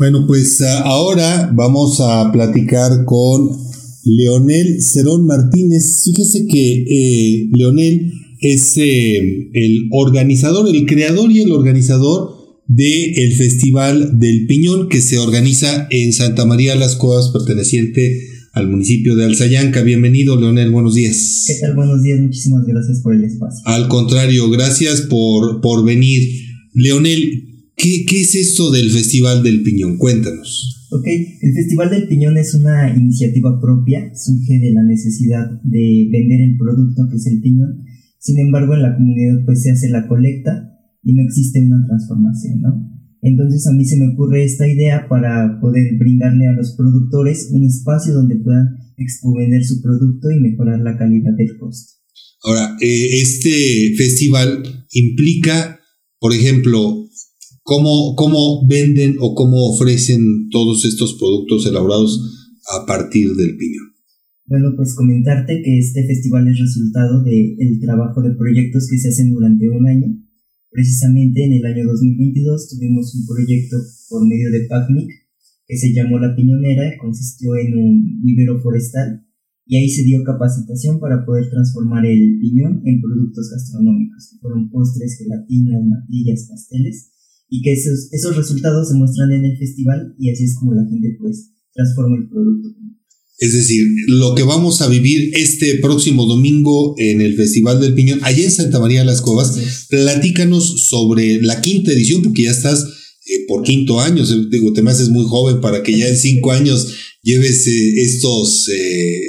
Bueno, pues ah, ahora vamos a platicar con Leonel Cerón Martínez. Fíjese que eh, Leonel es eh, el organizador, el creador y el organizador del el Festival del Piñón que se organiza en Santa María las Cuevas, perteneciente al municipio de Alzayanca. Bienvenido, Leonel, buenos días. ¿Qué tal? Buenos días, muchísimas gracias por el espacio. Al contrario, gracias por, por venir. Leonel, ¿Qué, es esto del Festival del Piñón? Cuéntanos. Ok, el Festival del Piñón es una iniciativa propia, surge de la necesidad de vender el producto que es el piñón. Sin embargo, en la comunidad pues se hace la colecta y no existe una transformación, ¿no? Entonces a mí se me ocurre esta idea para poder brindarle a los productores un espacio donde puedan exponer su producto y mejorar la calidad del costo. Ahora, eh, este festival implica, por ejemplo, ¿Cómo, ¿Cómo venden o cómo ofrecen todos estos productos elaborados a partir del piñón? Bueno, pues comentarte que este festival es resultado del trabajo de proyectos que se hacen durante un año. Precisamente en el año 2022 tuvimos un proyecto por medio de PACMIC que se llamó La Piñonera, consistió en un vivero forestal y ahí se dio capacitación para poder transformar el piñón en productos gastronómicos, que fueron postres, gelatinas, natillas, pasteles y que esos, esos resultados se muestran en el festival y así es como la gente pues transforma el producto. Es decir, lo que vamos a vivir este próximo domingo en el Festival del Piñón, allá en Santa María de las Cuevas, platícanos sobre la quinta edición, porque ya estás eh, por quinto año, digo, te me haces muy joven para que ya en cinco años lleves eh, estos, eh,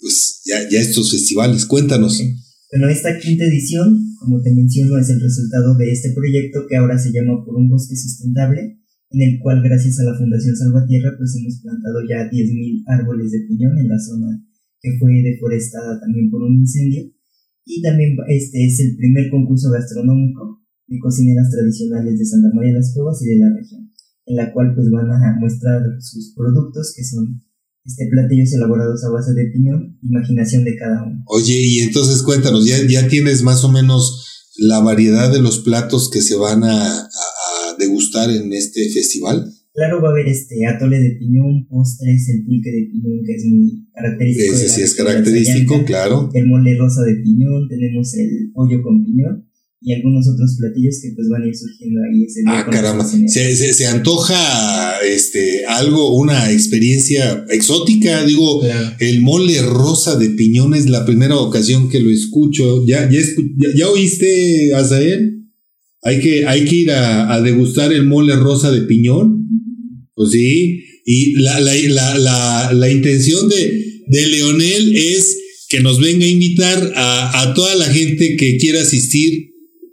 pues ya, ya, estos festivales. Cuéntanos. Bueno, esta quinta edición, como te menciono, es el resultado de este proyecto que ahora se llama Por un Bosque Sustentable, en el cual gracias a la Fundación Salvatierra pues hemos plantado ya 10.000 árboles de piñón en la zona que fue deforestada también por un incendio. Y también este es el primer concurso gastronómico de cocineras tradicionales de Santa María de las Cuevas y de la región, en la cual pues van a mostrar sus productos que son este, platillos elaborados a base de piñón, imaginación de cada uno. Oye, y entonces cuéntanos, ¿ya, ya tienes más o menos la variedad de los platos que se van a, degustar en este festival? Claro, va a haber este atole de piñón, postres, el pulque de piñón, que es muy característico. Ese sí es característico, claro. El mole rosa de piñón, tenemos el pollo con piñón y algunos otros platillos que pues van a ir surgiendo ahí ese Ah, caramba. Se, se, antoja este algo, una experiencia exótica. Digo, el mole rosa de piñón es la primera ocasión que lo escucho. ¿Ya, ya, ya, oíste, Azael? Hay que, hay que ir a, degustar el mole rosa de piñón. Pues sí. Y la, la, la, la intención de, de Leonel es que nos venga a invitar a, a toda la gente que quiera asistir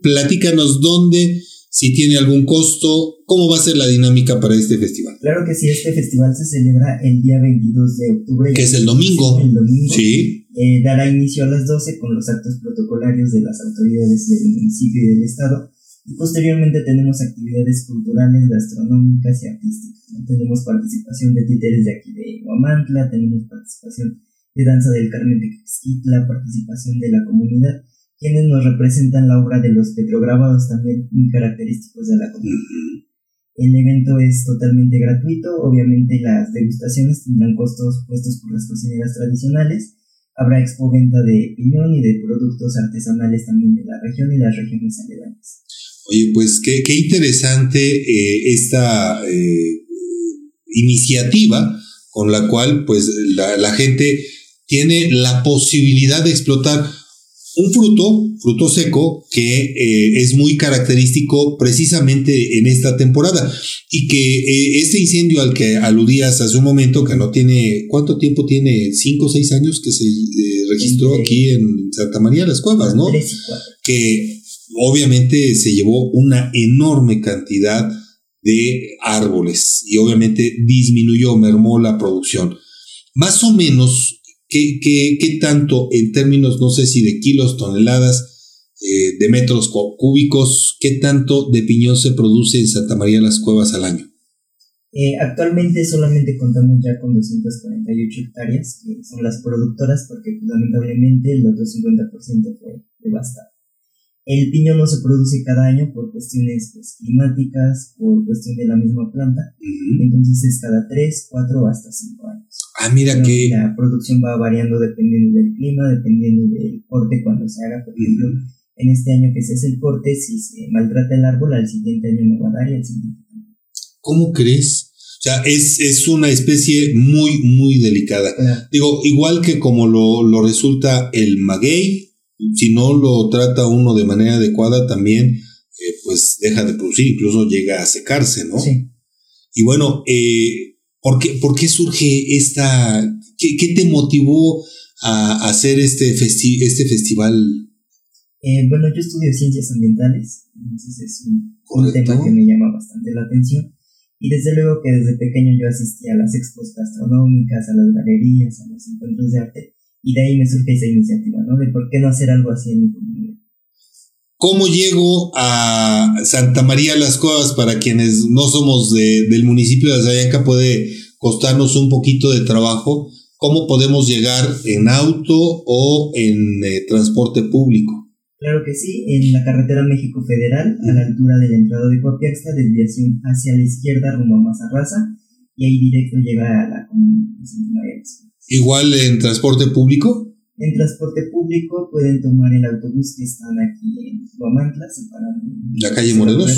platícanos dónde, si tiene algún costo, cómo va a ser la dinámica para este festival. Claro que sí, este festival se celebra el día 22 de octubre. Que es el domingo. El domingo. Sí. Eh, dará inicio a las 12 con los actos protocolarios de las autoridades del municipio y del estado. Y posteriormente tenemos actividades culturales, gastronómicas y artísticas. Tenemos participación de títeres de aquí de Huamantla, tenemos participación de danza del Carmen de Quixquitla, participación de la comunidad quienes nos representan la obra de los petrograbados también muy característicos de la comunidad. El evento es totalmente gratuito, obviamente las degustaciones tendrán costos puestos por las cocineras tradicionales, habrá expoventa de piñón y de productos artesanales también de la región y las regiones aledañas. Oye, pues qué, qué interesante eh, esta eh, iniciativa con la cual pues la, la gente tiene la posibilidad de explotar un fruto, fruto seco, que eh, es muy característico precisamente en esta temporada y que eh, este incendio al que aludías hace un momento, que no tiene, ¿cuánto tiempo tiene? Cinco o seis años que se eh, registró aquí en Santa María de las Cuevas, ¿no? Que obviamente se llevó una enorme cantidad de árboles y obviamente disminuyó, mermó la producción. Más o menos ¿Qué, qué, qué tanto en términos, no sé si de kilos, toneladas, eh, de metros cúbicos, qué tanto de piñón se produce en Santa María las Cuevas al año? Eh, actualmente solamente contamos ya con 248 hectáreas, que son las productoras, porque lamentablemente el otro 50% fue devastado. El piño no se produce cada año por cuestiones pues, climáticas, por cuestión de la misma planta. Entonces es cada 3, 4 hasta 5 años. Ah, mira que... La producción va variando dependiendo del clima, dependiendo del corte cuando se haga. Por ejemplo, en este año que se hace el corte, si se maltrata el árbol, al siguiente año no va a dar y al siguiente ¿Cómo crees? O sea, es, es una especie muy, muy delicada. Digo, igual que como lo, lo resulta el maguey, si no lo trata uno de manera adecuada, también eh, pues deja de producir, incluso llega a secarse, ¿no? Sí. Y bueno, eh, ¿por, qué, ¿por, qué, surge esta, qué, qué te motivó a hacer este, festi este festival? Eh, bueno, yo estudio ciencias ambientales, entonces es un, un tema que me llama bastante la atención. Y desde luego que desde pequeño yo asistía a las expos gastronómicas, a las galerías, a los encuentros de arte, y de ahí me surge esa iniciativa, ¿no? De por qué no hacer algo así en mi comunidad. ¿Cómo llego a Santa María las Cuevas? Para quienes no somos del municipio de Azayanca, puede costarnos un poquito de trabajo. ¿Cómo podemos llegar en auto o en eh, transporte público? Claro que sí, en la carretera México Federal, a la altura del entrado de Copiaxtla, desviación hacia la izquierda rumbo a Mazarraza, y ahí directo llega a la comunidad de Santa María ¿Igual en transporte público? En transporte público pueden tomar el autobús que están aquí en Guamantla, se paran en la calle Morelos.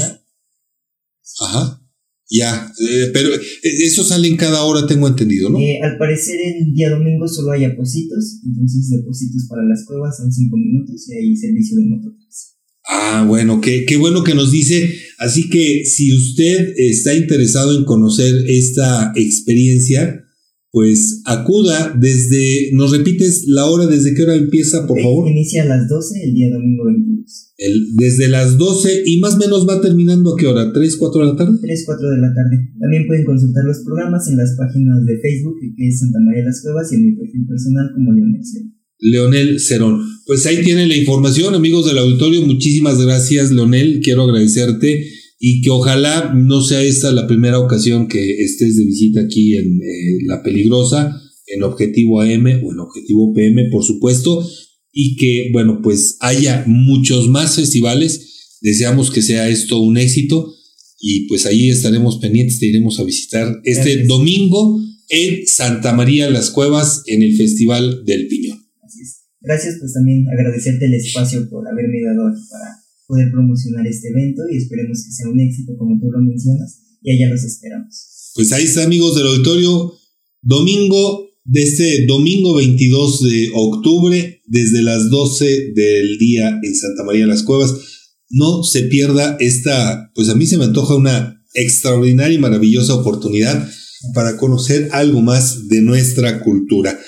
Ajá. Ya, eh, pero eh, eso sale en cada hora, tengo entendido, ¿no? Eh, al parecer el día domingo solo hay apositos, entonces depósitos para las cuevas son cinco minutos y hay servicio de mototaxi. Ah, bueno, qué, qué bueno que nos dice. Así que si usted está interesado en conocer esta experiencia, pues acuda desde, ¿nos repites la hora desde qué hora empieza, por favor? Inicia a las 12 el día domingo 22. El, desde las 12 y más o menos va terminando a qué hora, 3, 4 de la tarde? 3, 4 de la tarde. También pueden consultar los programas en las páginas de Facebook, que es Santa María de las Cuevas, y en mi perfil personal como Leonel Cerón. Leonel Cerón. Pues ahí tienen la información, amigos del auditorio. Muchísimas gracias, Leonel. Quiero agradecerte y que ojalá no sea esta la primera ocasión que estés de visita aquí en eh, La Peligrosa, en Objetivo AM o en Objetivo PM, por supuesto, y que, bueno, pues haya muchos más festivales. Deseamos que sea esto un éxito y pues ahí estaremos pendientes, te iremos a visitar este domingo en Santa María Las Cuevas en el Festival del Piñón. Así es. Gracias, pues también agradecerte el espacio por haberme dado aquí para poder promocionar este evento y esperemos que sea un éxito como tú lo mencionas y allá los esperamos. Pues ahí está amigos del auditorio, domingo, de este domingo 22 de octubre, desde las 12 del día en Santa María de las Cuevas. No se pierda esta, pues a mí se me antoja una extraordinaria y maravillosa oportunidad para conocer algo más de nuestra cultura.